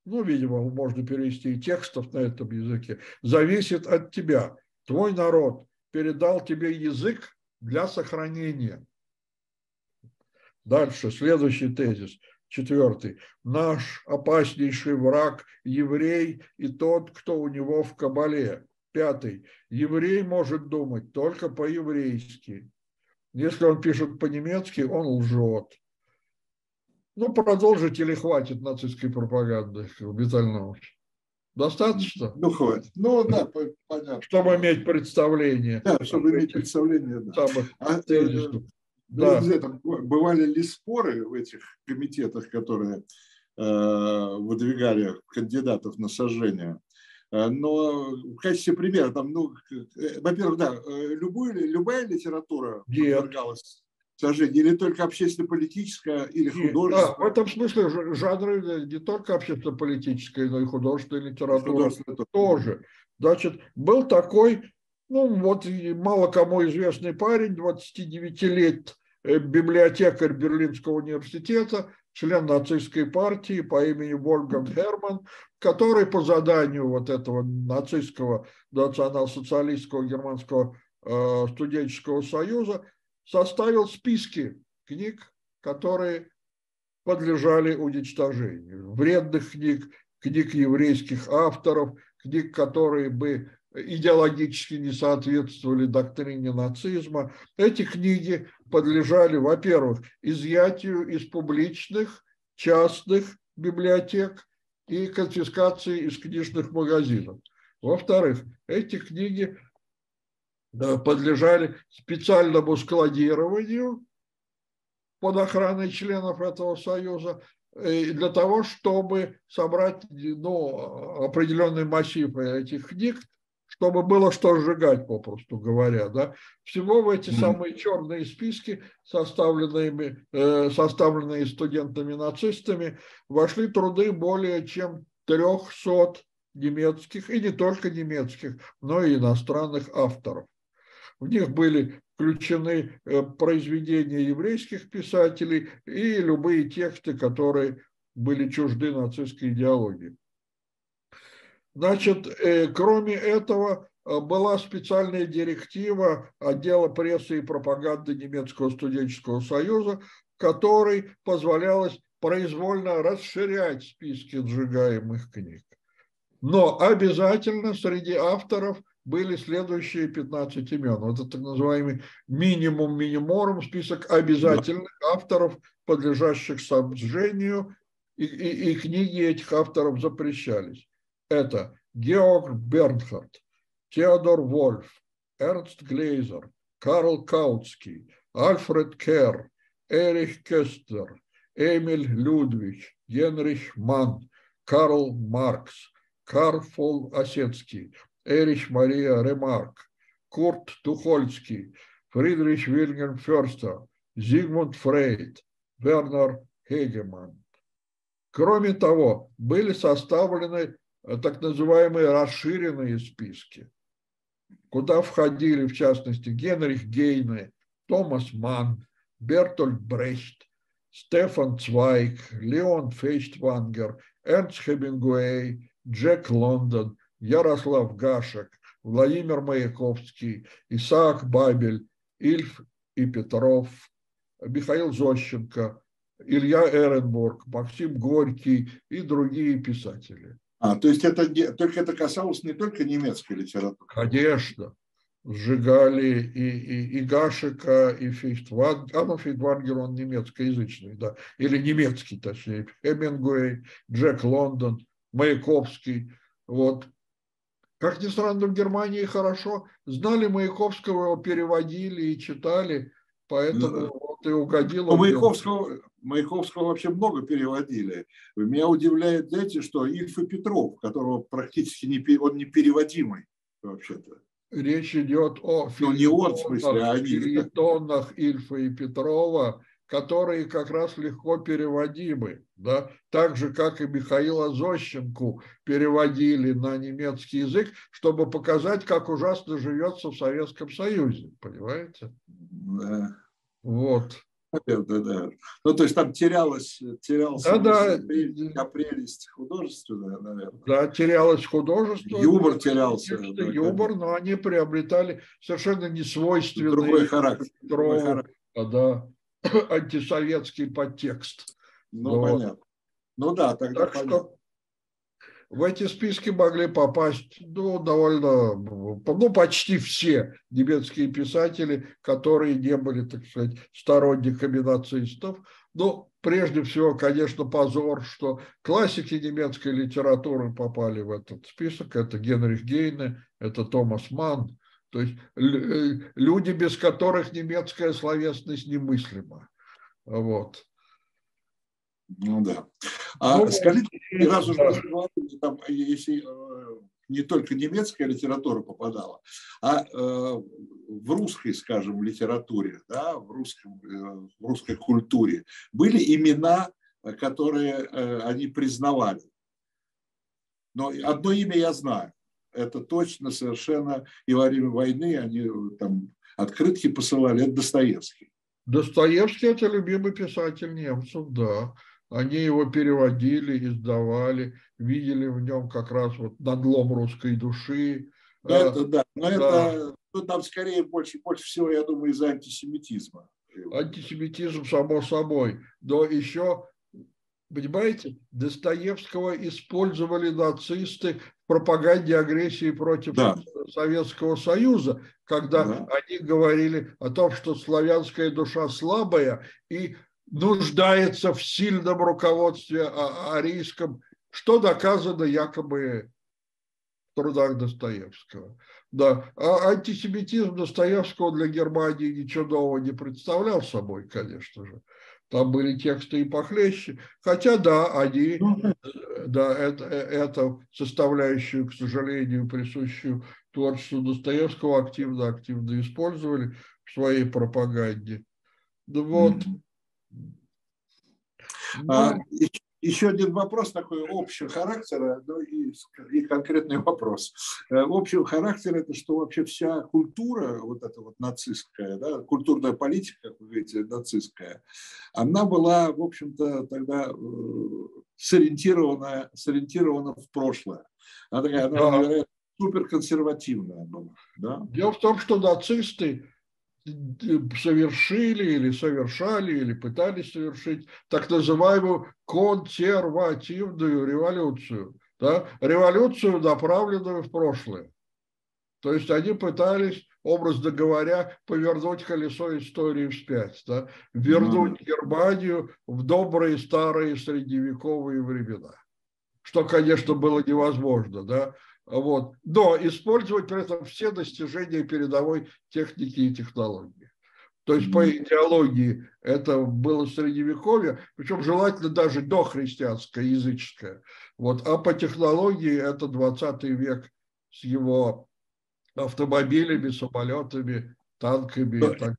ну, видимо, можно перевести и текстов на этом языке, зависит от тебя. Твой народ передал тебе язык для сохранения. Дальше, следующий тезис – Четвертый. Наш опаснейший враг – еврей и тот, кто у него в кабале. Пятый. Еврей может думать только по-еврейски. Если он пишет по-немецки, он лжет. Ну, продолжить или хватит нацистской пропаганды, Виталий Достаточно? Ну, хватит. Ну, да, понятно. Чтобы иметь представление. Да, чтобы иметь представление, да. Самых а, э, да. Ну, там, бывали ли споры в этих комитетах, которые э, выдвигали кандидатов на сожжение? Э, но в качестве примера, там, ну, э, во-первых, да, любую, любая литература подвергалась сожжению, или только общественно-политическая, или художественная? Да, в этом смысле жанры не только общественно-политическая, но и художественная литература тоже. Значит, был такой, ну вот мало кому известный парень, 29 лет, Э, библиотекарь Берлинского университета, член нацистской партии по имени Вольфганг Херман, который по заданию вот этого нацистского национал-социалистского германского э, студенческого союза составил списки книг, которые подлежали уничтожению. Вредных книг, книг еврейских авторов, книг, которые бы идеологически не соответствовали доктрине нацизма. Эти книги подлежали, во-первых, изъятию из публичных, частных библиотек и конфискации из книжных магазинов. Во-вторых, эти книги подлежали специальному складированию под охраной членов этого союза э, для того, чтобы собрать ну, определенный массив этих книг чтобы было что сжигать, попросту говоря. Да? Всего в эти самые черные списки, составленные, э, составленные студентами-нацистами, вошли труды более чем 300 немецких, и не только немецких, но и иностранных авторов. В них были включены э, произведения еврейских писателей и любые тексты, которые были чужды нацистской идеологии. Значит, э, кроме этого, э, была специальная директива отдела прессы и пропаганды немецкого студенческого союза, которой позволялось произвольно расширять списки сжигаемых книг. Но обязательно среди авторов были следующие 15 имен. Вот это так называемый минимум миниморум, список обязательных авторов, подлежащих сожжению, и, и, и книги этих авторов запрещались это Георг Бернхард, Теодор Вольф, Эрнст Глейзер, Карл Каутский, Альфред Керр, Эрих Кестер, Эмиль Людвиг, Генрих Манн, Карл Маркс, Карл фол Осетский, Эрich Мария Ремарк, Курт Тухольский, Фридрих Вильгельм Ферстер, Зигмунд Фрейд, Вернер Хегеман. Кроме того, были составлены так называемые расширенные списки, куда входили, в частности, Генрих Гейне, Томас Манн, Бертольд Брехт, Стефан Цвайк, Леон Фейштвангер, Эрнст Хемингуэй, Джек Лондон, Ярослав Гашек, Владимир Маяковский, Исаак Бабель, Ильф и Петров, Михаил Зощенко, Илья Эренбург, Максим Горький и другие писатели. А, то есть это только это касалось не только немецкой литературы? Конечно. Сжигали и, и, и Гашика, и Фейштвангер, а ну Фейштвангер он немецкоязычный, да, или немецкий, точнее, Хемингуэй, Джек Лондон, Маяковский, вот. Как ни странно, в Германии хорошо знали Маяковского, его переводили и читали, поэтому ну, вот и угодило. Ну, Маяковского, Маяковского вообще много переводили. Меня удивляет, знаете, что Ильф и Петров, которого практически не, он не переводимый вообще-то. Речь идет о ну, не он, в смысле, а филитонах Ильфа и Петрова, которые как раз легко переводимы. Да? Так же, как и Михаила Зощенку переводили на немецкий язык, чтобы показать, как ужасно живется в Советском Союзе. Понимаете? Да. Вот. Да, да. Ну, то есть там терялось, терялся да, да. прелесть художественная, наверное. Да, терялось художество. Юмор терялся. Тексты, да, юмор, но они приобретали совершенно несвойственный. Другой характер. Другой характер. Да, антисоветский подтекст. Ну, вот. понятно. Ну да, тогда так понятно. Что в эти списки могли попасть ну, довольно, ну, почти все немецкие писатели, которые не были, так сказать, сторонниками нацистов. Ну, прежде всего, конечно, позор, что классики немецкой литературы попали в этот список. Это Генрих Гейне, это Томас Манн. То есть э, люди, без которых немецкая словесность немыслима. Вот. Ну да. А ну, скажите, раз уже разговаривали, там, если э, не только немецкая литература попадала, а э, в русской, скажем, литературе, да, в, русском, э, в русской культуре были имена, которые э, они признавали. Но одно имя я знаю. Это точно совершенно и во время войны они там открытки посылали. Это Достоевский. Достоевский – это любимый писатель немцев, да. Они его переводили, издавали, видели в нем как раз вот надлом русской души. Да, это да, но да. это ну, там скорее больше, больше всего, я думаю, из-за антисемитизма. Антисемитизм, само собой. Но еще, понимаете, Достоевского использовали нацисты в пропаганде агрессии против да. Советского Союза, когда да. они говорили о том, что славянская душа слабая, и нуждается в сильном руководстве арийском, что доказано якобы в трудах Достоевского. Да. А антисемитизм Достоевского для Германии ничего нового не представлял собой, конечно же. Там были тексты и похлеще. Хотя, да, они, да, это, это составляющую, к сожалению, присущую творчеству Достоевского активно-активно использовали в своей пропаганде. Ну вот, mm-hmm. А, еще один вопрос такой общего характера, ну и, и конкретный вопрос. Э, общего характера это что вообще вся культура, вот эта вот нацистская, да, культурная политика, как вы говорите, нацистская, она была, в общем-то, тогда э, сориентирована, сориентирована в прошлое. Она такая, она, наверное, суперконсервативная была. Да? Дело в том, что нацисты совершили или совершали или пытались совершить так называемую консервативную революцию, да, революцию, направленную в прошлое. То есть они пытались, образно говоря, повернуть колесо истории вспять, да, вернуть. Германию в добрые старые средневековые времена, что, конечно, было невозможно, да, вот. Но использовать при этом все достижения передовой техники и технологии. То есть по идеологии это было средневековье, причем желательно даже дохристианское, языческое. Вот. А по технологии это 20 век с его автомобилями, самолетами, танками и так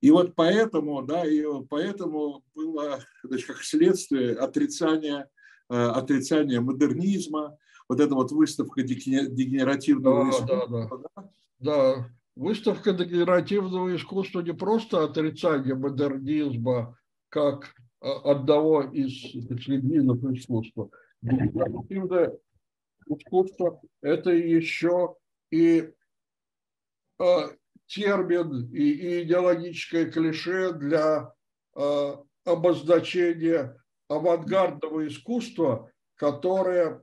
и вот поэтому, да, и поэтому было значит, как следствие отрицания, э, отрицания модернизма, вот эта вот выставка дегенеративного да, искусства. Да, да. да, выставка дегенеративного искусства не просто отрицание модернизма как а, одного из видов искусства. Дегенеративное искусство – это еще и а, термин и, и идеологическое клише для э, обозначения авангардного искусства, которое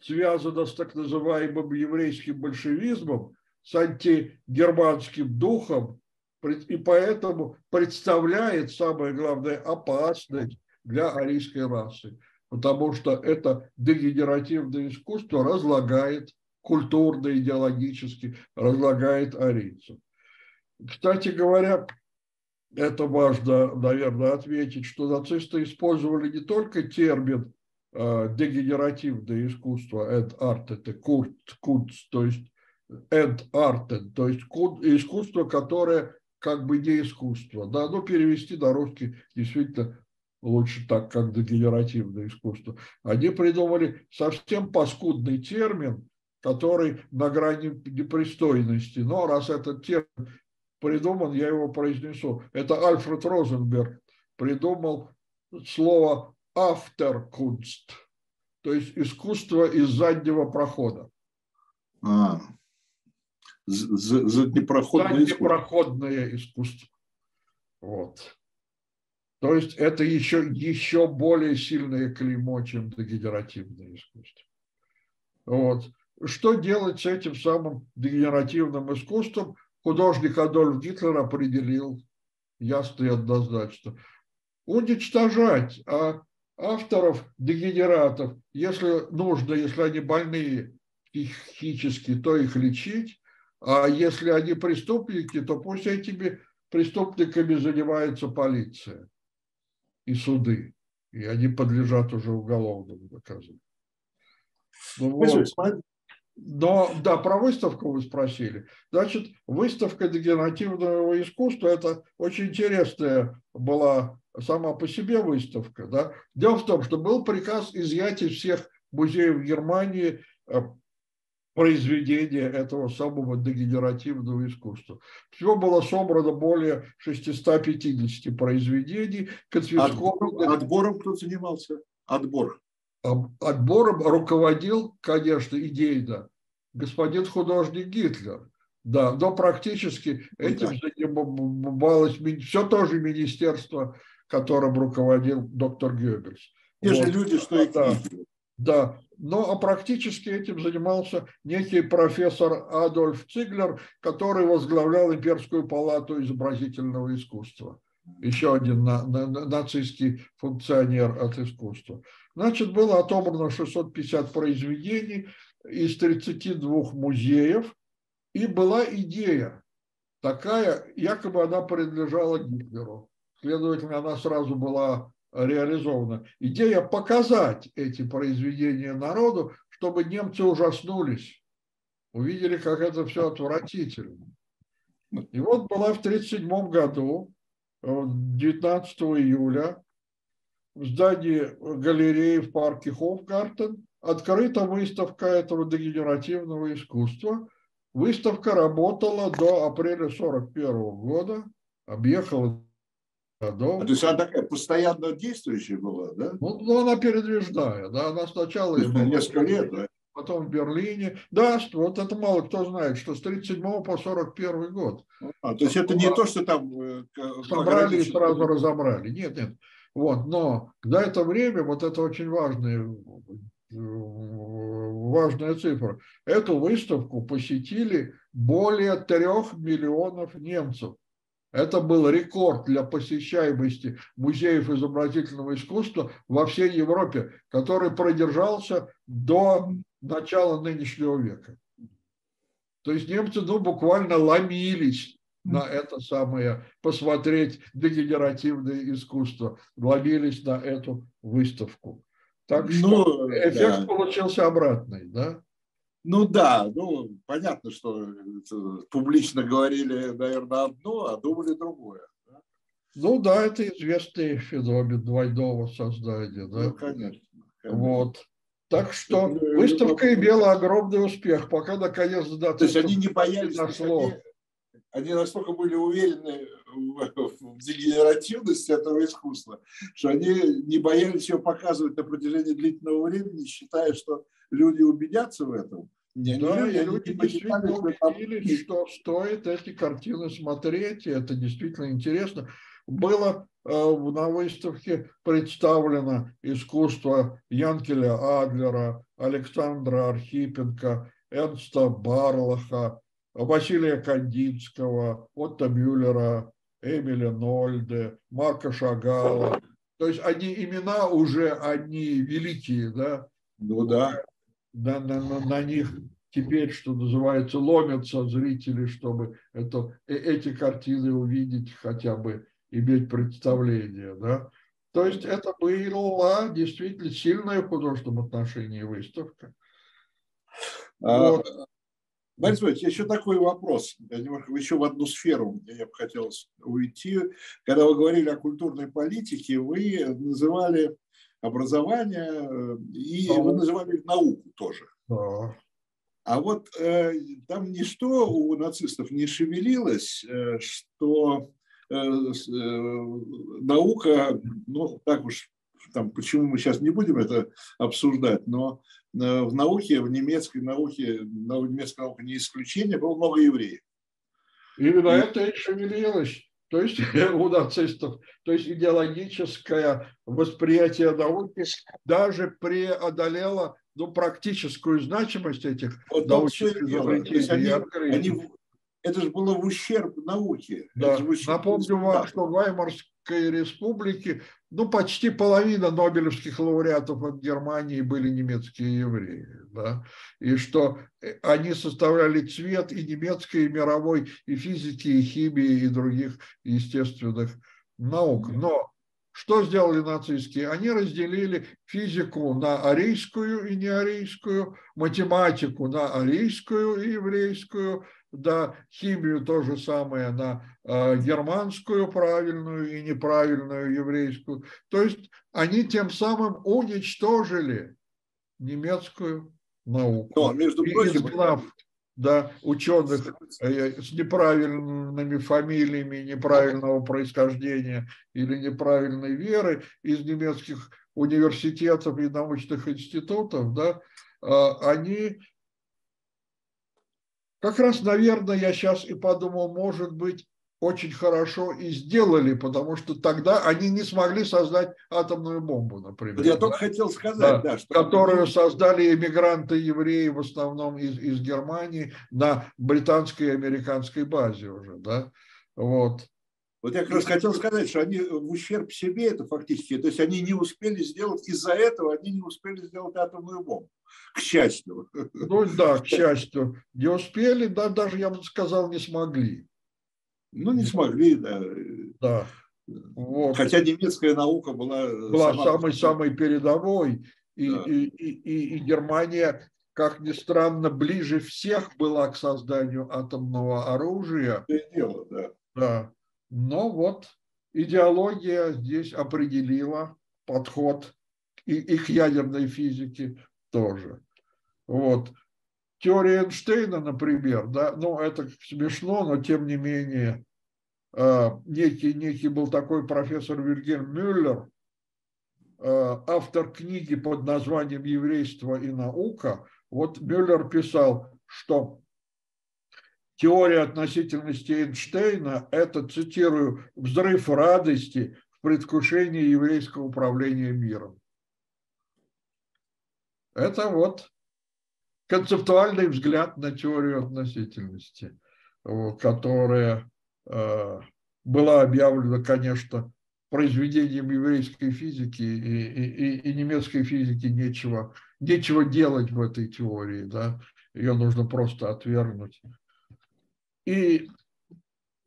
связано с так называемым еврейским большевизмом, с антигерманским духом, и поэтому представляет, самое главное, опасность для арийской расы, потому что это дегенеративное искусство разлагает культурно, идеологически разлагает арийцев. Кстати говоря, это важно, наверное, отметить, что нацисты использовали не только термин дегенеративное искусство, эд арт, это кунц, то есть эд артен, то есть искусство, которое как бы не искусство. Да, но перевести на русский действительно лучше так, как дегенеративное искусство. Они придумали совсем паскудный термин, который на грани непристойности. Но раз этот термин придуман, я его произнесу. Это Альфред Розенберг придумал слово «авторкунст», то есть искусство из заднего прохода. А, заднепроходное, заднепроходное искусство. Вот. То есть это еще, еще более сильное клеймо, чем дегенеративное искусство. Вот. Что делать с этим самым дегенеративным искусством, художник Адольф Гитлер определил ясно и однозначно. Уничтожать а авторов дегенератов, если нужно, если они больные психически, то их лечить, а если они преступники, то пусть этими преступниками занимается полиция и суды, и они подлежат уже уголовному наказанию. Ну, вот. Но, да, про выставку вы спросили. Значит, выставка дегенеративного искусства – это очень интересная была сама по себе выставка. Да? Дело в том, что был приказ изъять из всех музеев Германии э, произведения этого самого дегенеративного искусства. Всего было собрано более 650 произведений, конфискованных. Отбором кто занимался? Отбор отбором руководил, конечно, идейно господин художник Гитлер. Да, но практически этим занималось все тоже министерство, которым руководил доктор Геббельс. Те вот. же люди, что и да, да, но а практически этим занимался некий профессор Адольф Циглер, который возглавлял Имперскую палату изобразительного искусства. Еще один на, на, нацистский функционер от искусства. Значит, было отобрано 650 произведений из 32 музеев, и была идея такая, якобы она принадлежала Гитлеру. Следовательно, она сразу была реализована. Идея показать эти произведения народу, чтобы немцы ужаснулись, увидели, как это все отвратительно. И вот была в 1937 году, 19 июля, в здании галереи в парке Хофгартен открыта выставка этого дегенеративного искусства. Выставка работала до апреля 1941 года, объехала годов. А, то есть она такая постоянно действующая была, да? Ну, ну она передвижная, да, она сначала... Несколько лет, да? Потом в Берлине. Да, вот это мало кто знает, что с 1937 по 1941 год. А, то есть это не то, что там... Э, Собрали и сразу разобрали. Нет, нет. Вот, но за это время, вот это очень важная, важная цифра, эту выставку посетили более трех миллионов немцев. Это был рекорд для посещаемости музеев изобразительного искусства во всей Европе, который продержался до начала нынешнего века. То есть немцы ну, буквально ломились на это самое, посмотреть дегенеративное искусство, ловились на эту выставку. Так что ну, эффект да. получился обратный, да? Ну да, ну понятно, что публично говорили, наверное, одно, а думали другое. Да? Ну да, это известный феномен двойного создания. Да? Ну, конечно. конечно. Вот. Так что выставка имела огромный успех, пока наконец да, То есть они не боялись, нашло. Они, они настолько были уверены в, в дегенеративности этого искусства, что они не боялись ее показывать на протяжении длительного времени, считая, что люди убедятся в этом. Не, да, люди, люди действительно убедились, что стоит эти картины смотреть, и это действительно интересно. Было э, на выставке представлено искусство Янкеля Адлера, Александра Архипенко, Энста Барлаха, Василия Кандинского, Отто Мюллера, Эмиля Нольде, Марка Шагала. То есть они имена уже, они великие, да? Ну да. На, на, на, на них теперь, что называется, ломятся зрители, чтобы это, э, эти картины увидеть хотя бы иметь представление. Да? То есть это была действительно сильная в художественном отношении выставка. А, вот. Борис Борисович, еще такой вопрос, немножко еще в одну сферу мне бы хотелось уйти. Когда вы говорили о культурной политике, вы называли образование э, и да. вы называли науку тоже. Да. А вот э, там ничто у нацистов не шевелилось, э, что Э, э, наука, ну, так уж, там, почему мы сейчас не будем это обсуждать, но э, в науке, в немецкой науке, немецкая наука не исключение, было много евреев. Именно и... это и шевелилось. То есть у нацистов, то есть идеологическое восприятие науки даже преодолело ну, практическую значимость этих вот научных изобретений. Они, они это же было в ущерб науке. Да. Ущерб Напомню вам, что в Ваймарской республике ну, почти половина нобелевских лауреатов от Германии были немецкие евреи. Да? И что э, они составляли цвет и немецкой, и мировой, и физики, и химии, и других естественных наук. Но что сделали нацистские? Они разделили физику на арийскую и неарийскую, математику на арийскую и еврейскую, да, химию то же самое на э, германскую правильную и неправильную еврейскую. То есть они тем самым уничтожили немецкую науку. Но, между прочим, изгнав, да, ученых э, с неправильными фамилиями неправильного происхождения или неправильной веры из немецких университетов и научных институтов, да, э, они как раз, наверное, я сейчас и подумал, может быть, очень хорошо и сделали, потому что тогда они не смогли создать атомную бомбу, например. Я да? только хотел сказать, да, да что... Которую создали эмигранты евреи в основном из, из Германии на британской и американской базе уже, да, вот. Вот я как раз хотел сказать, что они в ущерб себе это фактически, то есть они не успели сделать, из-за этого они не успели сделать атомную бомбу к счастью. Ну да, к счастью. Не успели, да, даже, я бы сказал, не смогли. Ну, не смогли, да. Да. Вот. Хотя немецкая наука была... Была самой-самой передовой. И, да. и, и, и Германия, как ни странно, ближе всех была к созданию атомного оружия. Это дело, да. Да. Но вот идеология здесь определила подход и, и к ядерной физике, тоже. Вот. Теория Эйнштейна, например, да, ну, это смешно, но тем не менее, э, некий, некий был такой профессор Вильгельм Мюллер, э, автор книги под названием «Еврейство и наука». Вот Мюллер писал, что теория относительности Эйнштейна – это, цитирую, «взрыв радости в предвкушении еврейского управления миром». Это вот концептуальный взгляд на теорию относительности, которая э, была объявлена, конечно, произведением еврейской физики и, и, и немецкой физики нечего, нечего делать в этой теории, да? ее нужно просто отвергнуть. И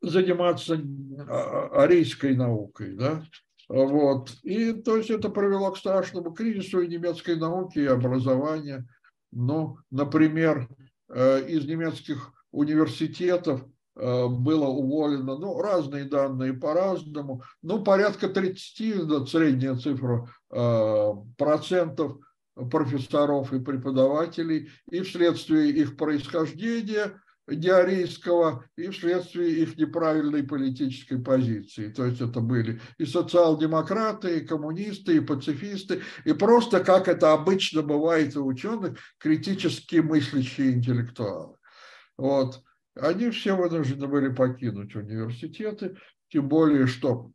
заниматься а, арийской наукой, да, вот. И то есть это привело к страшному кризису и немецкой науки, и образования. Ну, например, э, из немецких университетов э, было уволено, ну, разные данные по-разному, ну, порядка 30, да, средняя цифра, э, процентов профессоров и преподавателей и вследствие их происхождения диарийского и вследствие их неправильной политической позиции. То есть это были и социал-демократы, и коммунисты, и пацифисты, и просто, как это обычно бывает у ученых, критически мыслящие интеллектуалы. Вот. Они все вынуждены были покинуть университеты, тем более, что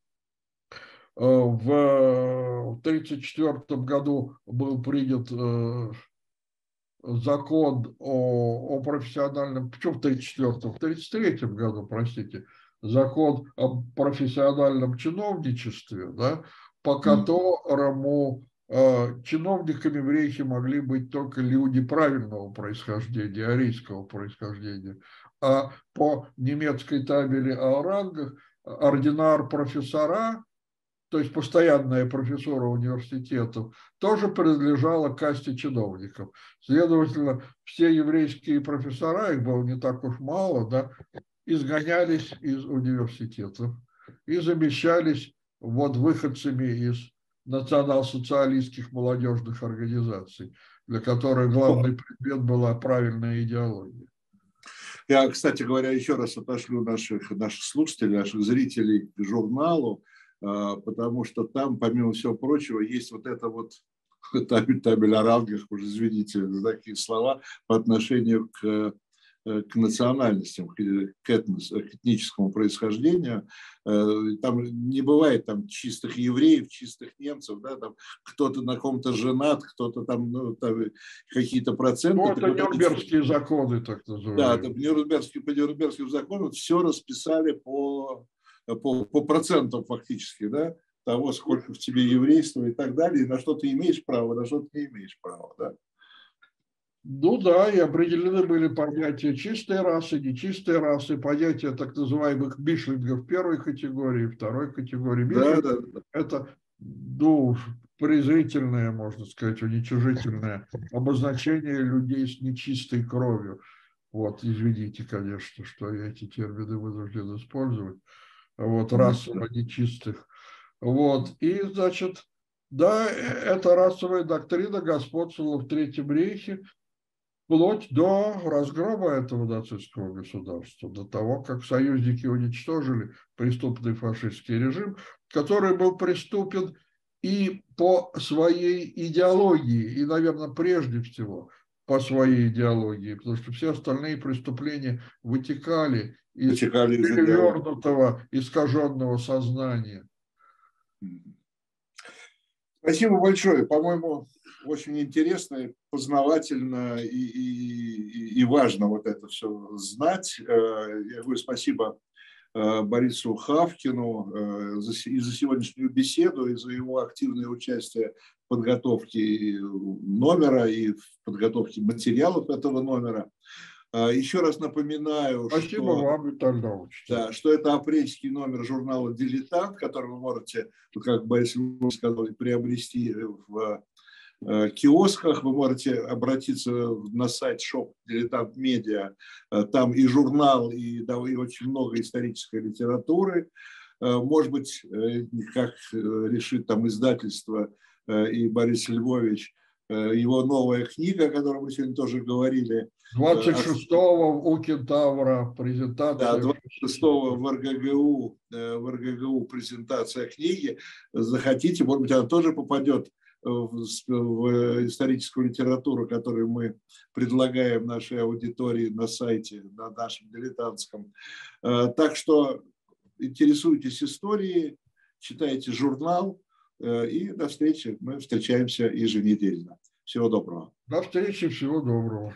э, в 1934 году был принят э, закон о, о профессиональном, почему в 1934, в 1933 году, простите, закон о профессиональном чиновничестве, да, по которому э, чиновниками в рейхе могли быть только люди правильного происхождения, арийского происхождения, а по немецкой табели о рангах ординар профессора то есть постоянная профессура университетов, тоже принадлежала касте чиновников. Следовательно, все еврейские профессора, их было не так уж мало, да, изгонялись из университетов и замещались вот выходцами из национал-социалистских молодежных организаций, для которых главный предмет была правильная идеология. Я, кстати говоря, еще раз отошлю наших, наших слушателей, наших зрителей к журналу потому что там, помимо всего прочего, есть вот это вот табель, табель о рангах, уже извините за такие слова, по отношению к, э, к национальностям, к, этнос, к этническому происхождению. Э, там не бывает там чистых евреев, чистых немцев, да, там кто-то на ком-то женат, кто-то там, ну, там какие-то проценты. Ну, это Нюрнбергские законы, так называемые. Да, это Нюрнбергские, по Нюрнбергским законам все расписали по по, по процентам фактически, да, того, сколько в тебе еврейства и так далее, и на что ты имеешь право, на что ты не имеешь права, да. Ну да, и определены были понятия чистой расы, нечистой расы, понятия так называемых бишлингов первой категории, второй категории. Да, да, да. Это, ну, презрительное, можно сказать, уничижительное обозначение людей с нечистой кровью. Вот, извините, конечно, что я эти термины вынужден использовать вот, расово нечистых. Вот, и, значит, да, э, эта расовая доктрина господствовала в Третьем рейхе вплоть до разгрома этого нацистского государства, до того, как союзники уничтожили преступный фашистский режим, который был преступен и по своей идеологии, и, наверное, прежде всего по своей идеологии, потому что все остальные преступления вытекали из перевернутого, искаженного сознания. Спасибо большое. По-моему, очень интересно, познавательно и, и, и важно вот это все знать. Э, я говорю спасибо э, Борису Хавкину э, и за сегодняшнюю беседу, и за его активное участие в подготовке номера и в подготовке материалов этого номера. А, еще раз напоминаю, Спасибо что, вам, Виталий да, что это апрельский номер журнала «Дилетант», который вы можете, как Борис Львович сказал, приобрести в э, киосках. Вы можете обратиться на сайт шоп «Дилетант Медиа». Э, там и журнал, и, да, и очень много исторической литературы. Э, может быть, как решит там издательство и Борис Львович, его новая книга, о которой мы сегодня тоже говорили, 26-го у Кентавра презентация. Да, 26-го в РГГУ, э, в РГГУ презентация книги. Захотите, может быть, она тоже попадет в, в историческую литературу, которую мы предлагаем нашей аудитории на сайте, на нашем дилетантском. Э, так что интересуйтесь историей, читайте журнал э, и до встречи. Мы встречаемся еженедельно. Всего доброго. До встречи, всего доброго.